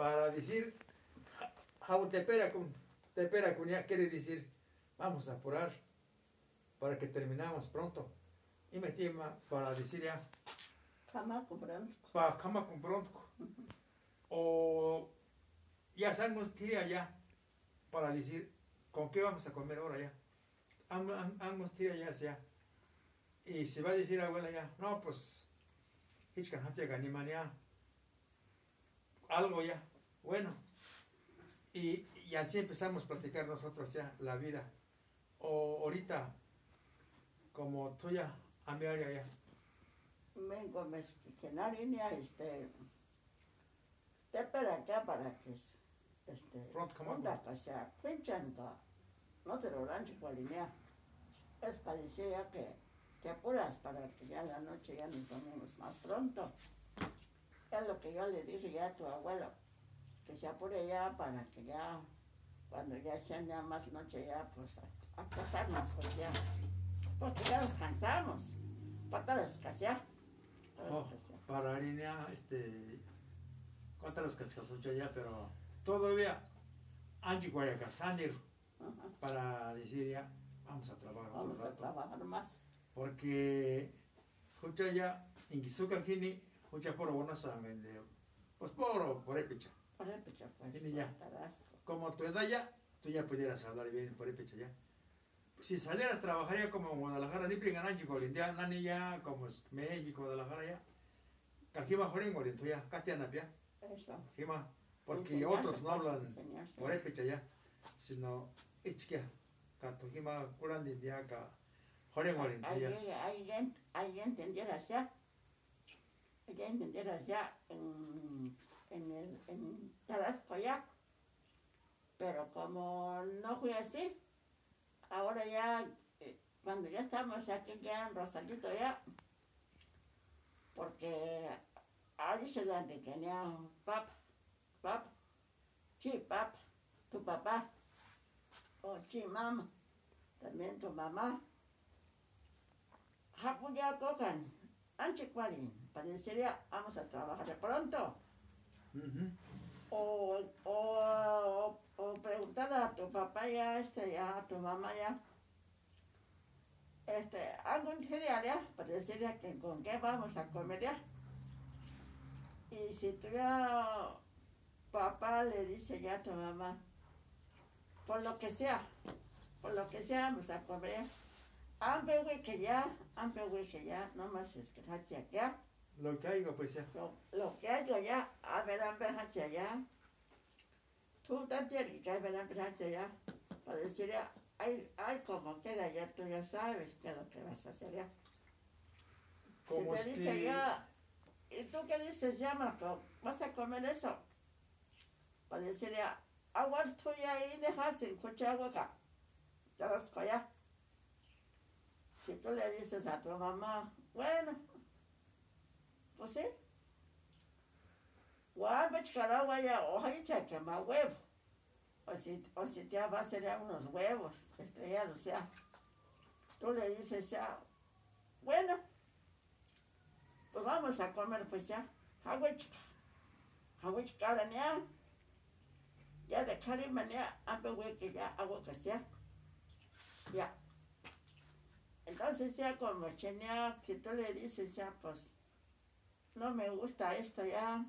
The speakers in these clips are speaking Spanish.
para decir, con Tepera Cunia quiere decir, vamos a apurar para que terminamos pronto. Y metí para decir ya, Kama comprando. para cama con pronto. O ya sabemos tira ya para decir, ¿con qué vamos a comer ahora ya? Ambos tira ya sea. Y se va a decir abuela ya, no, pues, algo ya, bueno. Y, y así empezamos a platicar nosotros ya la vida. O ahorita, como tú ya, a mi área ya. Vengo mezquiquenar y este. Te para acá para que este. Onda que sea, pinchando. No te lo rancho cualinea. Es parecía que te apuras para que ya la noche ya nos dormimos más pronto. Es lo que yo le dije ya a tu abuelo, que se apure ya para que ya, cuando ya sea ya más noche ya, pues a- acostarnos pues ya. Porque ya nos cansamos. Para descansar. Para Oh, para línea, este, cuántas los cachasuchos ya, pero todavía, Angie Guayacasanir, para decir ya, vamos a trabajar otro Vamos a trabajar más. Porque, escucha ya, en Gizuka Gini, escucha por bueno saben de, pues por, por. Por el pecho, pues. Ya. Como tu edad ya, tú ya pudieras hablar bien por Epicha ya. Si salieras, trabajaría como en Guadalajara, ni pringan Angie Golindia, nani ya, como es México, Guadalajara ya. Kajima Jorin Golinto ya, Katiana ya. Eso. Jima, porque otros no pues, hablan enseñarse. por Epicha ya, sino Ichkia, Kato Jima Kurandi ya, ka Jorin Golinto Hay, ya. allá. Hay que entender allá en, en, el, en Tarasco ya. Pero como no fui así, ahora ya, eh, cuando ya estamos aquí ya en Rosalito ya, porque ahí se dan de que pap, pap, chi pap, tu papá, o chi mamá, también tu mamá. Hapuya cocan, anche cualin, parecería vamos a trabajar de pronto. O, o, o, preguntar a tu papá ya, este, ya, a tu mamá ya, este, algo interior ya, parecería que con qué vamos a comer ya. Y si tu ya, papá le dice ya a tu mamá, por lo que sea, por lo que sea vamos a comer. Ampe güey que ya, ampe güey que ya, no más es que ya. Lo que hay, pues ya. Lo, lo que hay allá, a ver, a ver hacia allá. Tú también que hay ver, a ver hacia allá. Para decir, ya, hay, hay como queda ya, tú ya sabes qué es lo que vas a hacer ya. Como si te dice que- ya, ¿y tú qué dices ya, Marco? ¿Vas a comer eso? Para decir ya, agua tuya ahí dejas sin coche agua acá. Te vas ya. Si tú le dices a tu mamá, bueno, sí. Guapa chicaragua ya, ojalá que más huevo. O si, o si te va a hacer ya unos huevos estrellados ya. Tú le dices ya, bueno, pues vamos a comer pues ya. Agua chica. Agua chicara ya. Ya de carima ya, hambre güey que ya agua que sea. Ya. Entonces ya como chenea que tú le dices ya pues no me gusta esto ya.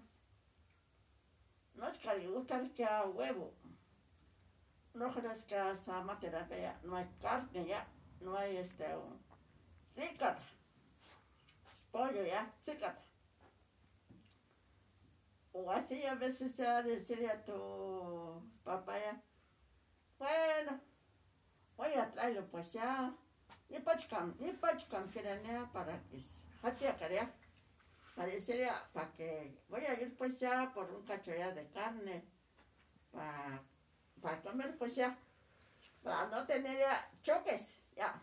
No es que le gusta es que a huevo. No crees que esa ya no hay carne ya, no hay este cícata. Pollo ya, cícata. O así a veces se va a decirle a tu papá ya, bueno, voy a traerlo pues ya. Ni pachcam, ni pachcam ya para que se hatia carea. Parecería para que voy a ir pues ya por un cacho ya de carne para, para comer pues ya. Para no tener ya choques ya.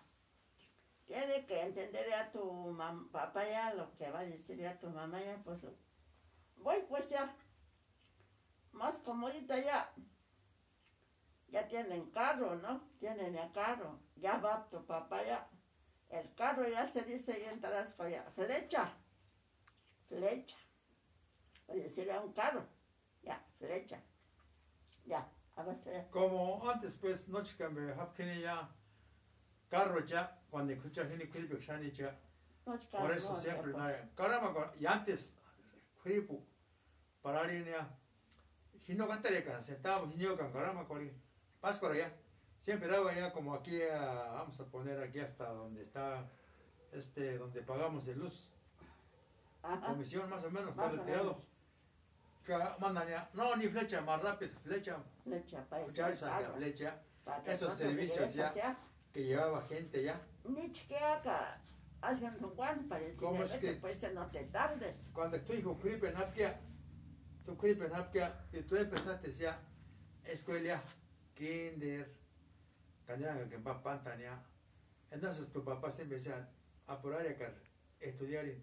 Tiene que entender ya tu mam- papá ya lo que va a decir ya tu mamá ya pues voy pues ya. Más como ahorita ya ya tienen carro no tienen ya carro ya va tu papá ya. El carro ya se dice ya en Tarasco ya. Flecha flecha. O decir, a un carro. Ya, flecha. Ya, a ver, eh, Como antes, pues, noche que me hapkini ya, carro ya, cuando escucha gente kripo shani ya, no, chica, por eso no, siempre, ya, no, pues, caramba, y antes, kripo, para línea, hino cantare kan, sentado, hino kan, caramba, cori, páscora ya, siempre daba ya como aquí, a- vamos a poner aquí hasta donde está, este, donde pagamos de luz, ajá, comisión más o menos, está más o retirado. mandan ya, no, ni flecha, más rápido, flecha, flecha, para escuchar ese esa carro, flecha, para esos servicios ya. que llevaba gente ya. Ni chiquiaca, haciendo Juan para decirle, ¿Cómo es que- pues no te tardes. Cuando tu hijo cripe en Apia, tu cripe en Apia, y tú empezaste ya, escuela, kinder, cañanga que va pantania. Entonces tu papá se empezó a apurar y a estudiar y,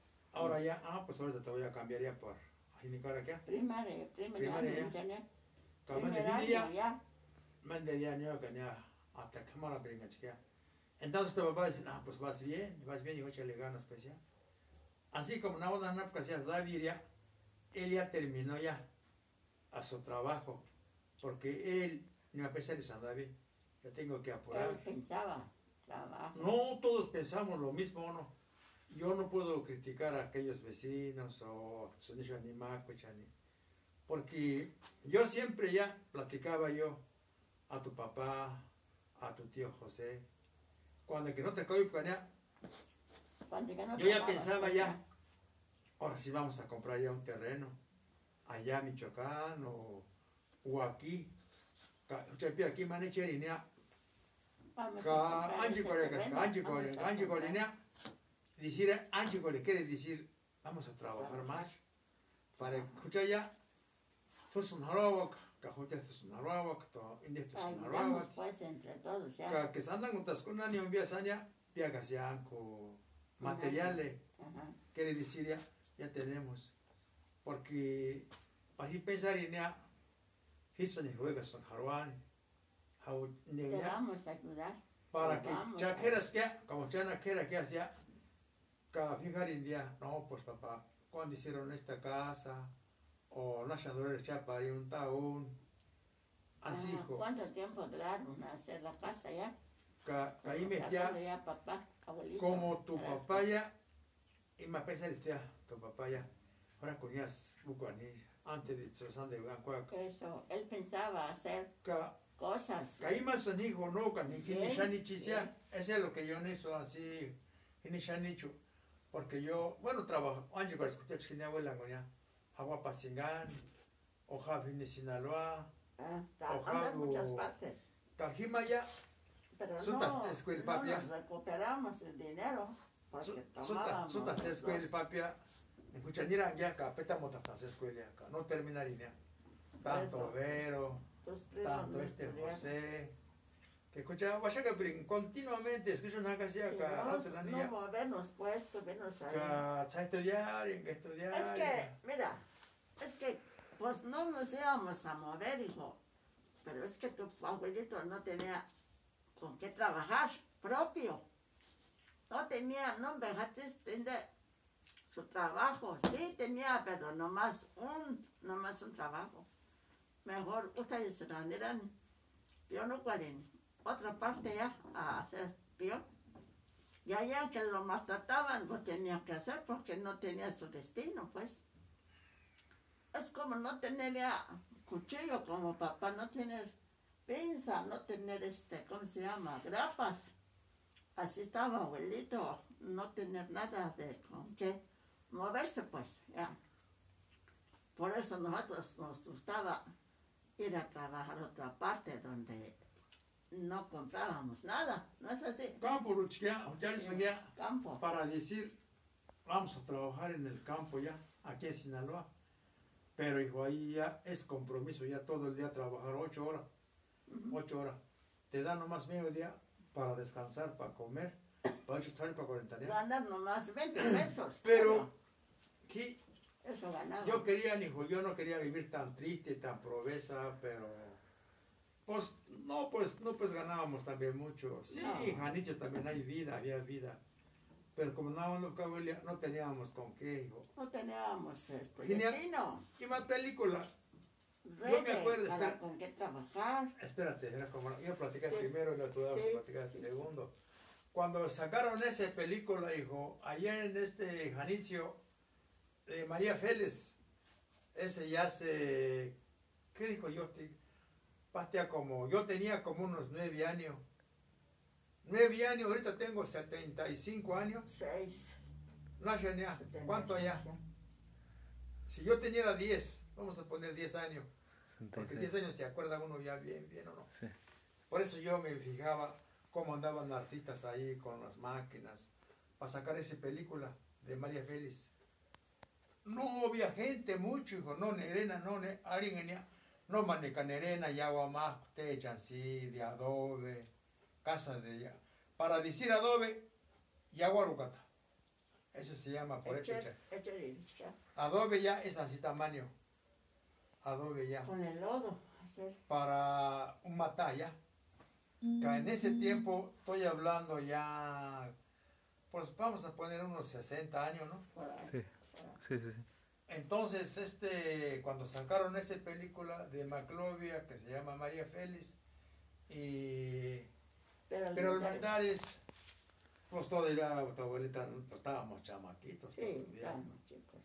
Ahora ya, ah, pues ahorita te voy a cambiar ya por, que, primaria, primer Primaria, año, ya. ya, ya. De año, ya, hasta cámara brinca chica. Entonces tu papá dice, ah, pues vas bien, vas bien y échale ganas, pues ya. Así como no van a pues ya David ya, él ya terminó ya a su trabajo, porque él, ni a pesar de San David, ya tengo que Él apurar. pensaba, trabajo. No todos pensamos lo mismo, ¿no? Yo no puedo criticar a aquellos vecinos o Chani, porque yo siempre ya platicaba yo a tu papá, a tu tío José, cuando que no te ya. No yo ya pensaba pues, ya, ahora sí vamos a comprar ya un terreno, allá en Michoacán o, o aquí, aquí manecherinia, Vamos a ka comprar anji ese decir anji kore quiere decir vamos a trabajar más para escuchar ya tu sunharawak ka hucha tu sunharawak to inde tu Ayudamos sunharawak pues entre todos, ya. que sandan utas kuna ni un pia kasian ko materiales. quiere decir ya ya tenemos. Porque así pensar en ya hizo ni juega sunharwan how Te vamos a ayudar. para que ya quieras que, como ya no quiera que hacía, cada fijar en día, no, pues papá, cuando hicieron esta casa, o no se de chapa y un taún, así Ajá. hijo, ¿Cuánto tiempo duraron a hacer la casa ya? ca, caí metía, ya papá, abuelito. como tu papá ya, y me pesa decía, tu papá ya, ahora conías bucuaní, antes de Susan de Bancuac, Eso, él pensaba hacer cosas. caí más hijo, no, ni ni Bien, shani chisia, ese es lo que yo hizo así, ni shani chu, porque yo, bueno, trabajo, antes para escuchar chiquina abuela, coña, agua pasingán, hoja de Sinaloa, Ah, trabajando en Ojalá, muchas partes. cajima ya, Pero Suta, no, no nos recuperamos el dinero porque suta, tomábamos suta, dos. papia, escucha, ni ya, capeta motatas escuela, ca, no terminaría, tanto. Vero, tanto este. José, que que brin- continuamente escucha una casilla, Y ca, no, no te la no movernos pues, tuvimos ahí. ca, sa estudiar, en que estudiar, Es que, mira, es que pues no nos íbamos a mover, hijo. Pero es que tu abuelito no tenía con qué trabajar propio. No tenía, no dejaste tener su trabajo. Sí tenía, pero nomás un, nomás un trabajo. Mejor ustedes se eran peón o cual en otra parte ya a hacer peón. Y allá que lo maltrataban, lo tenía que hacer porque no tenía su destino, pues. Es como no tener ya cuchillo, como papá, no tener pinza, no tener este, ¿cómo se llama? Grapas. Así estaba abuelito, no tener nada de con qué moverse, pues, ya. Por eso nosotros nos gustaba ir a trabajar a otra parte donde no comprábamos nada, ¿no es así? campo, seguía, Campo. para decir, vamos a trabajar en el campo ya, aquí en Sinaloa. Pero hijo, ahí ya es compromiso, ya todo el día trabajar ocho horas, ocho horas. Te dan nomás medio día para descansar, para comer, para ocho para 40 días. Ganar nomás 20 pesos. Pero-. Sí, Eso ganaba. yo quería, hijo, yo no quería vivir tan triste, tan proveza, pero pues no, pues no, pues ganábamos también mucho. Sí, No. Janicho también hay vida, había vida. Pero como no, no, no teníamos con qué, hijo. No teníamos este, Genial. destino. Y más película, Rete me acuerdo, para espera. con qué trabajar. Espérate, era como, yo platicar Sí. primero y lo tú Sí, a platicar sí, segundo. Cuando sacaron esa película, hijo, allá en este Janicio, de María Félix, ese ya se, ¿qué dijo yo? Pastea como, yo tenía como unos nueve años. Nueve años, ahorita tengo 75 años. Seis. No, ya, setenta, ¿cuánto allá? Si yo tenía 10, vamos a poner 10 años, porque 10 66. años se acuerda uno ya bien, bien o no. Sí. Por eso yo me fijaba cómo andaban las artistas ahí con las máquinas para sacar esa película de María Félix. No había gente mucho, hijo, no nerena, no ne, alguien venía, no maneca nerena, y agua más, techan sí, de adobe, casa de ya. Para decir adobe, y agua rucata. Eso se llama por eso. Echer. Adobe ya es así tamaño. Adobe ya. Con el lodo. Hacer. Para un matalla. que en ese tiempo estoy hablando ya, pues vamos a poner unos 60 años, ¿no? Sí, sí, sí. sí. Entonces, este, cuando sacaron esa película de Maclovia que se llama María Félix, y, Pero, pero el Mandares, pues todavía tu abuelita, pues estábamos chamaquitos Sí, estamos chicos.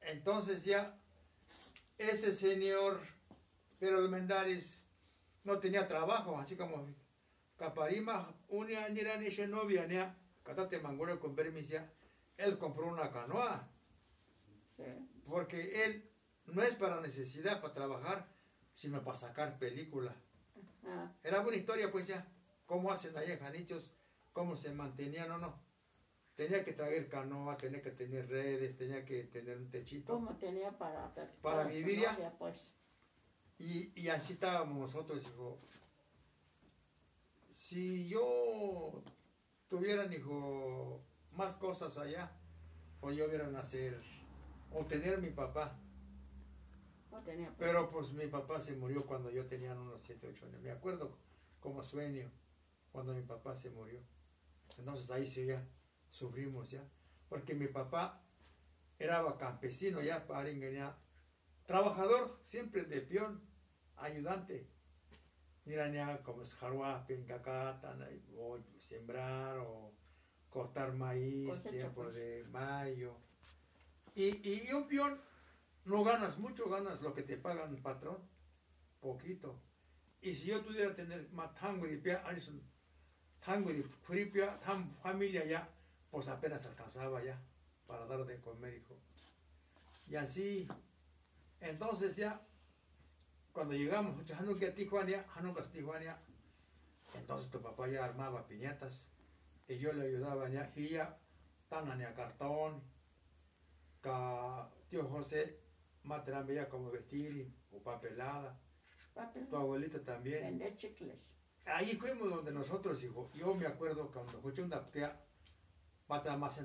Entonces ya ese señor, pero el Mendares no tenía trabajo, así como Caparima, una ni era ni novia, ni a Catate Mangoro con permisia, él compró una canoa. Porque él no es para necesidad, para trabajar, sino para sacar película. Era buena historia, pues ya, cómo hacen ahí en Janichos, cómo se mantenían o no. Tenía que traer canoa, tenía que tener redes, tenía que tener un techito. ¿Cómo tenía para Para a su vivir ya. novia, pues? Y, y así estábamos nosotros, hijo. Si yo tuviera, hijo, más cosas allá, pues yo hubiera nacer o tener mi papá. Tenía Pero pues mi papá se murió cuando yo tenía unos 7, 8 años. Me acuerdo como sueño cuando mi papá se murió. Entonces ahí sí ya sufrimos ya. Porque mi papá era campesino ya, paringueña, trabajador siempre de peón, ayudante. Mira, ya como es jaruapi, en cacata, o sembrar o cortar maíz, Cosecha, tiempo pues. de mayo. Y, y un peón no ganas mucho, ganas lo que te pagan patrón, poquito. Y si yo pudiera tener más tanguripia, alison, tanguripia, tan familia ya, pues apenas alcanzaba ya para dar de comer, hijo. Y así, entonces ya, cuando llegamos, Hanukkah Tijuana, Hanukkah Tijuana, entonces tu papá ya armaba piñatas y yo le ayudaba ya, y ya, tan a cartón, ca tío José, materan ya como vestir o papelada, papel. tu abuelita también. Vender chicles. Ahí fuimos donde nosotros, hijo. Yo me acuerdo cuando escuché una ptea, más.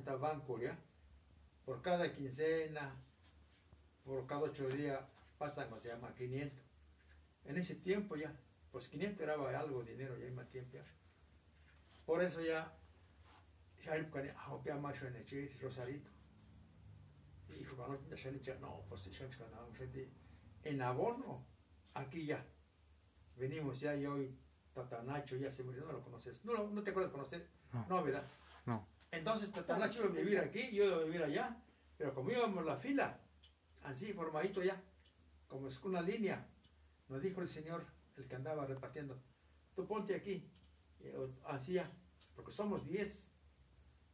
Por cada quincena, por cada ocho días, pasan, llama, 500. En ese tiempo ya, pues 500 era algo de dinero, ya hay más tiempo ya. Por eso ya, ya hay ahopia macho en el Rosarito. Y cuando ya han dicho, no, pues en abono, aquí ya. Venimos ya y hoy Tatanacho ya se murió, no lo conoces. No, no te acuerdas de conocer. No. No, ¿verdad? No. Entonces Tatanacho iba a vivir aquí, yo iba a vivir allá. Pero como íbamos la fila, así formadito ya, como es una línea, nos dijo el señor, el que andaba repartiendo, tú ponte aquí. Así ya, porque somos 10.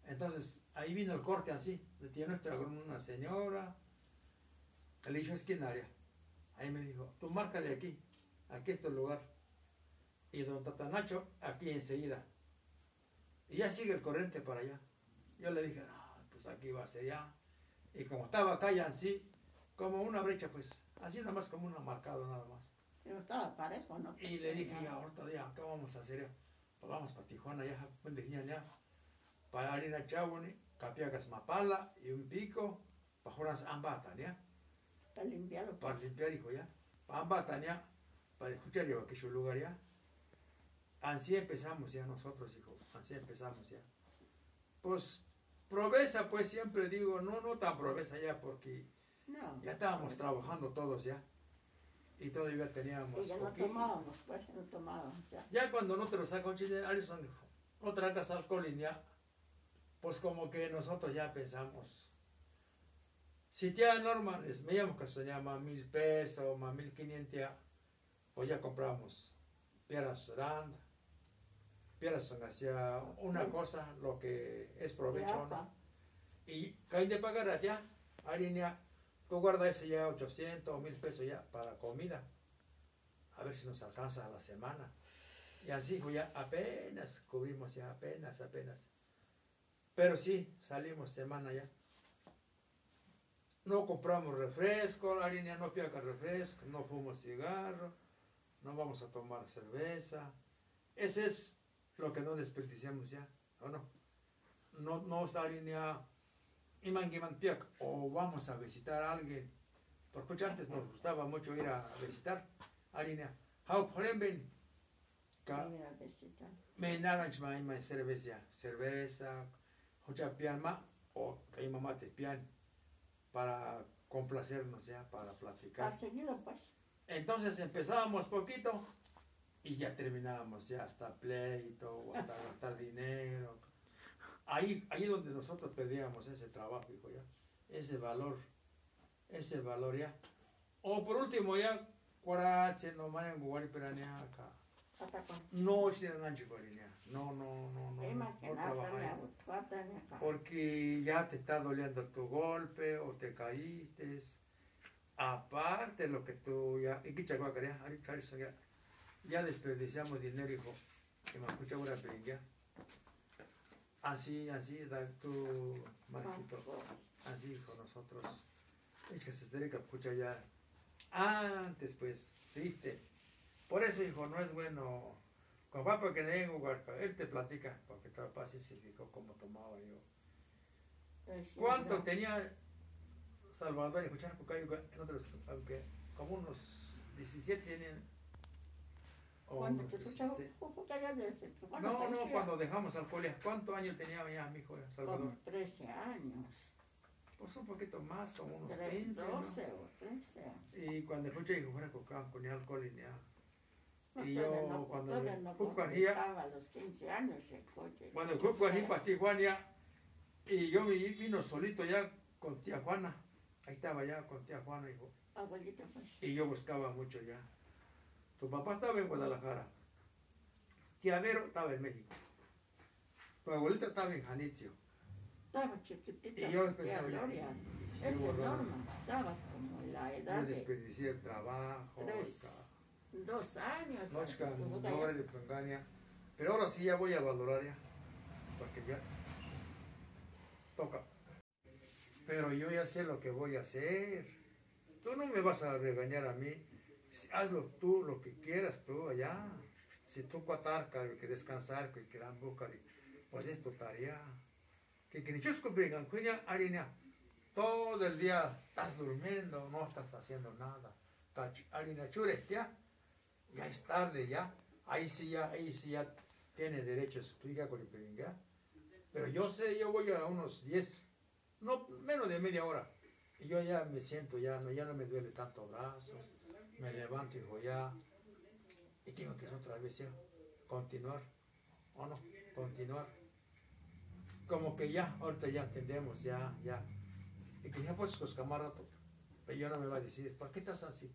Entonces ahí vino el corte así. Le tiene nuestra una señora. Le dijo, es quién área. Ahí me dijo, tú márcale aquí, aquí está el lugar. Y don Tatanacho, aquí enseguida. Y ya sigue el corriente para allá. Yo le dije, no, pues aquí va a ser ya. Y como estaba acá ya así, como una brecha, pues Así nada más como un marcado nada más. Yo estaba parejo, ¿no? Y le dije, ya, ahorita ya, ¿qué vamos a hacer? Pues vamos para Tijuana, ya, ya, para harina chaboni, capiagas mapala y un pico, para joras ambata, ¿ya? Para limpiarlo. Para limpiar, hijo, ya. Para ambata, ¿ya? Para escuchar, que su lugar, ya. Así empezamos ya nosotros, hijo, así empezamos ya. Pues, proveza, pues siempre digo, no, no tan proveza ya, porque no, ya estábamos trabajando todos ya. Y todavía teníamos. Y ya no tomábamos, pues, no tomábamos ya. Ya cuando no te lo sacan, Alison, no tragas alcohol ya, pues como que nosotros ya pensamos. Si tía Norman, es, me llamo que se llama mil pesos, más mil quinientos, pues ya compramos piedras randa, piedras hacia una cosa, lo que es provecho, ¿no? Y caen de pagar allá, harina Tú guarda ese ya 800 o 1000 pesos ya para comida. A ver si nos alcanza a la semana. Y así pues ya apenas cubrimos ya, apenas, apenas. Pero sí, salimos semana ya. No compramos refresco, la línea no piaca refresco, no fumo cigarro, no vamos a tomar cerveza. Ese es lo que no desperdiciamos ya, ¿o no? No, no línea o vamos a visitar a alguien. Porque antes nos gustaba mucho ir a visitar a alguien. How ven me naranj ma ima cerveza, cerveza, hocha pian ma o que mamá te pian para complacernos ya, para platicar. pues. Entonces empezábamos poquito y ya terminábamos ya hasta pleito o hasta gastar dinero ahí, ahí donde nosotros pedíamos ese trabajo, hijo, ya, ese valor, ese valor ya. O por último ya, cuarache, no mayan guari perania acá. No no, no, no, no, no Porque ya te está doliendo tu golpe o te caíste. Aparte lo que tú ya, ya desperdiciamos dinero, hijo. Que me escucha una peringa. Así, así, da tu Marquito. Así con nosotros. Es que se tiene que escuchar ya. Antes, pues, triste. Por eso, hijo, no es bueno. Con papá que tengo, él te platica, porque tu papá sí se fijó cómo tomaba yo. Pues ¿Cuánto tenía Salvador y escuchar en otros, aunque como unos 17 tenían cuando te escuchaba, No, no, cuando dejamos alcohol, ¿cuántos años tenía ya mi hijo Salvador? Como 13 años. Pues un poquito más, como unos 13, 15. 12 o 13. Y cuando escuché que fuera con alcohol ni nada. Y yo no, cuando me no a los 15 años el coche. Cuando fui para Tijuana y yo vino solito ya con tía Juana. Ahí estaba ya con tía Juana, hijo. Abuelita, pues. Y yo buscaba mucho ya. Tu papá estaba en Guadalajara. Tía Vero estaba en México. Tu abuelita estaba en Janitzio. Estaba chiquitita. Y yo empezaba ya. Es normal, estaba como la edad. Yo desperdicié el trabajo. Tres, dos años. no Pero ahora sí ya voy a valorar ya. Porque ya toca. Pero yo ya sé lo que voy a hacer. Tú no me vas a regañar a mí hazlo tú, lo que quieras tú allá. Si tú cuatarca, que descansar, que quieran buscar, pues es tu tarea. Que que ni chusco vengan, harina. Todo el día estás durmiendo, no estás haciendo nada. Harina chure, ya. Ya es tarde, ya. Ahí sí ya, ahí sí ya tiene derecho a explicar con el Pero yo sé, yo voy a unos 10, no, menos de media hora. Y yo ya me siento, ya no, ya no me duele tanto brazos me levanto y digo ya, y tengo que otra vez ya, continuar, o no, continuar. Como que ya, ahorita ya entendemos, ya, ya. Y que ya pues los camaradas, pero yo no me va a decir, ¿por qué estás así?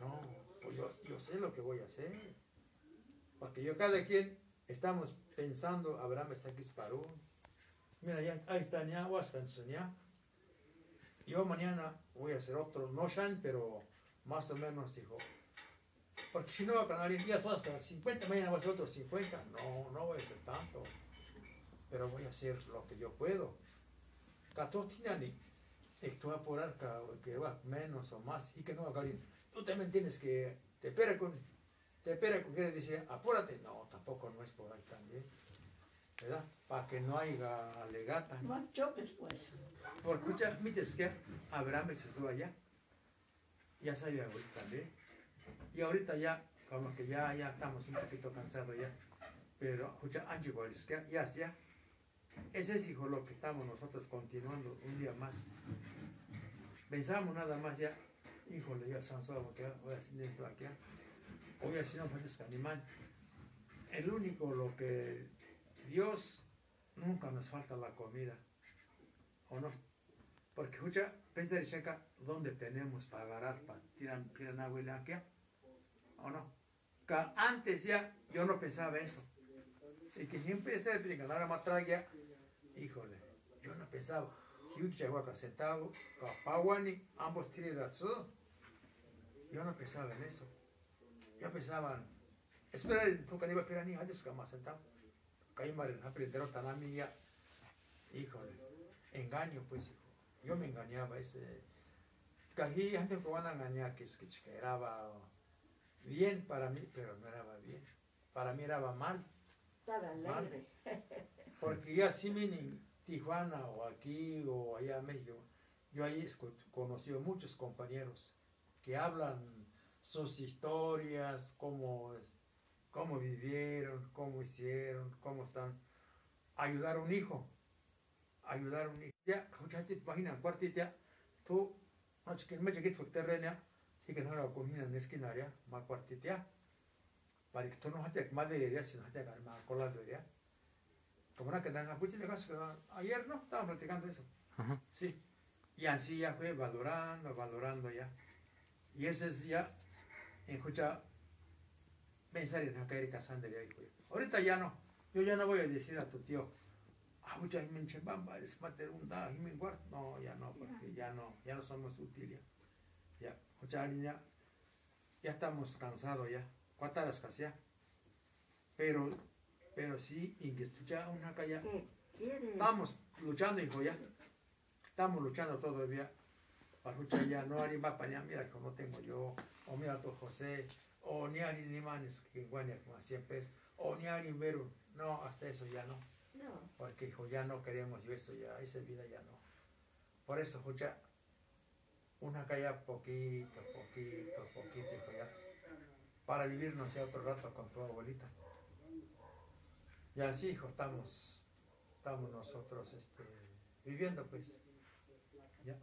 No, pues yo, yo sé lo que voy a hacer. Porque yo cada quien estamos pensando, Abraham Saquis Parú. Mira, ya, ahí está, ya, ya. Yo mañana voy a hacer otro, no Shan, pero más o menos, hijo. Porque si no va a ganar días hasta 50, mañana va a ser otros 50. No, no voy a hacer tanto. Pero voy a hacer lo que yo puedo. Katotinani, y tú apurar que va menos o más y que no haga Tú también tienes que, te espera con, te espera con quiere decir, apúrate. No, tampoco no es por ahí también. ¿Verdad? Para que no haya alegata. No choques, pues. Porque, escucha, mites que Abraham se estuvo allá. Ya sabía ahorita también. Y ahorita ya, como que ya, ya estamos un poquito cansados ya. Pero, escucha, Angie que ya, ya. Ese es, hijo, lo que estamos nosotros continuando un día más. Pensamos nada más ya, híjole, ya se que voy a hacer dentro aquí. Hoy así no falta animal. El único lo que Dios nunca nos falta la comida. ¿O no? Porque escucha, pensa checa dónde tenemos para agarrar, para tirar, tirar agua y aquí. ¿O no? Que antes ya yo no pensaba eso. Y que siempre estaba explicando, ahora matragia, híjole, yo no pensaba. Hiwichagua sentado, Kapawani, ambos tiradazos. Yo no pensaba en eso. Yo pensaba, espera, tú que iba a esperar ni antes que más sentado. Caimar en aprender tanami ya. Híjole, engaño pues, hijo. Yo me engañaba ese. Cají antes que van a engañar que es que era bien para mí, pero no era bien. Para mí era mal. Estaba alegre. Porque ya sí me Tijuana o aquí o allá en México, yo ahí conocí a muchos compañeros que hablan sus historias, cómo, cómo vivieron, cómo hicieron, cómo están. Ayudar a un hijo, ayudar a un hijo. Ya, muchachos, imagina, cuartita, tú, no que me llegué tu terreno, y que no lo comina en esquina, más cuartita, para que tú no hayas más de sino hayas más colado, ya. Como una que dan ayer no, estábamos platicando eso. Sí. Y así ya fue valorando, valorando ya. Y ese es ya, escucha, pensar en caer casando ya. Ahorita ya no. Yo ya no voy a decir a tu tío, ah, mucha gente bamba, es mater un da, No, ya no, porque ya no, ya no somos útiles. Ya, escucha, ya, ya estamos cansados ya. ¿Cuántas horas casi ya? Pero pero sí, y que escucha una calla. Estamos luchando, hijo, ya. Estamos luchando todavía. Ya, no hay más para mira, no tengo yo. O mira tu José. O ni hay ni manes que guaña como 100 pesos. O ni hay veru. No, hasta eso ya no. No. Porque, hijo, ya no queremos yo eso, ya, esa vida ya no. Por eso, escucha, una calla poquito, poquito, poquito, hijo, ya. Para vivir, no sé, otro rato con tu abuelita. Y así, hijo, estamos, estamos nosotros este, viviendo, pues. ¿ya?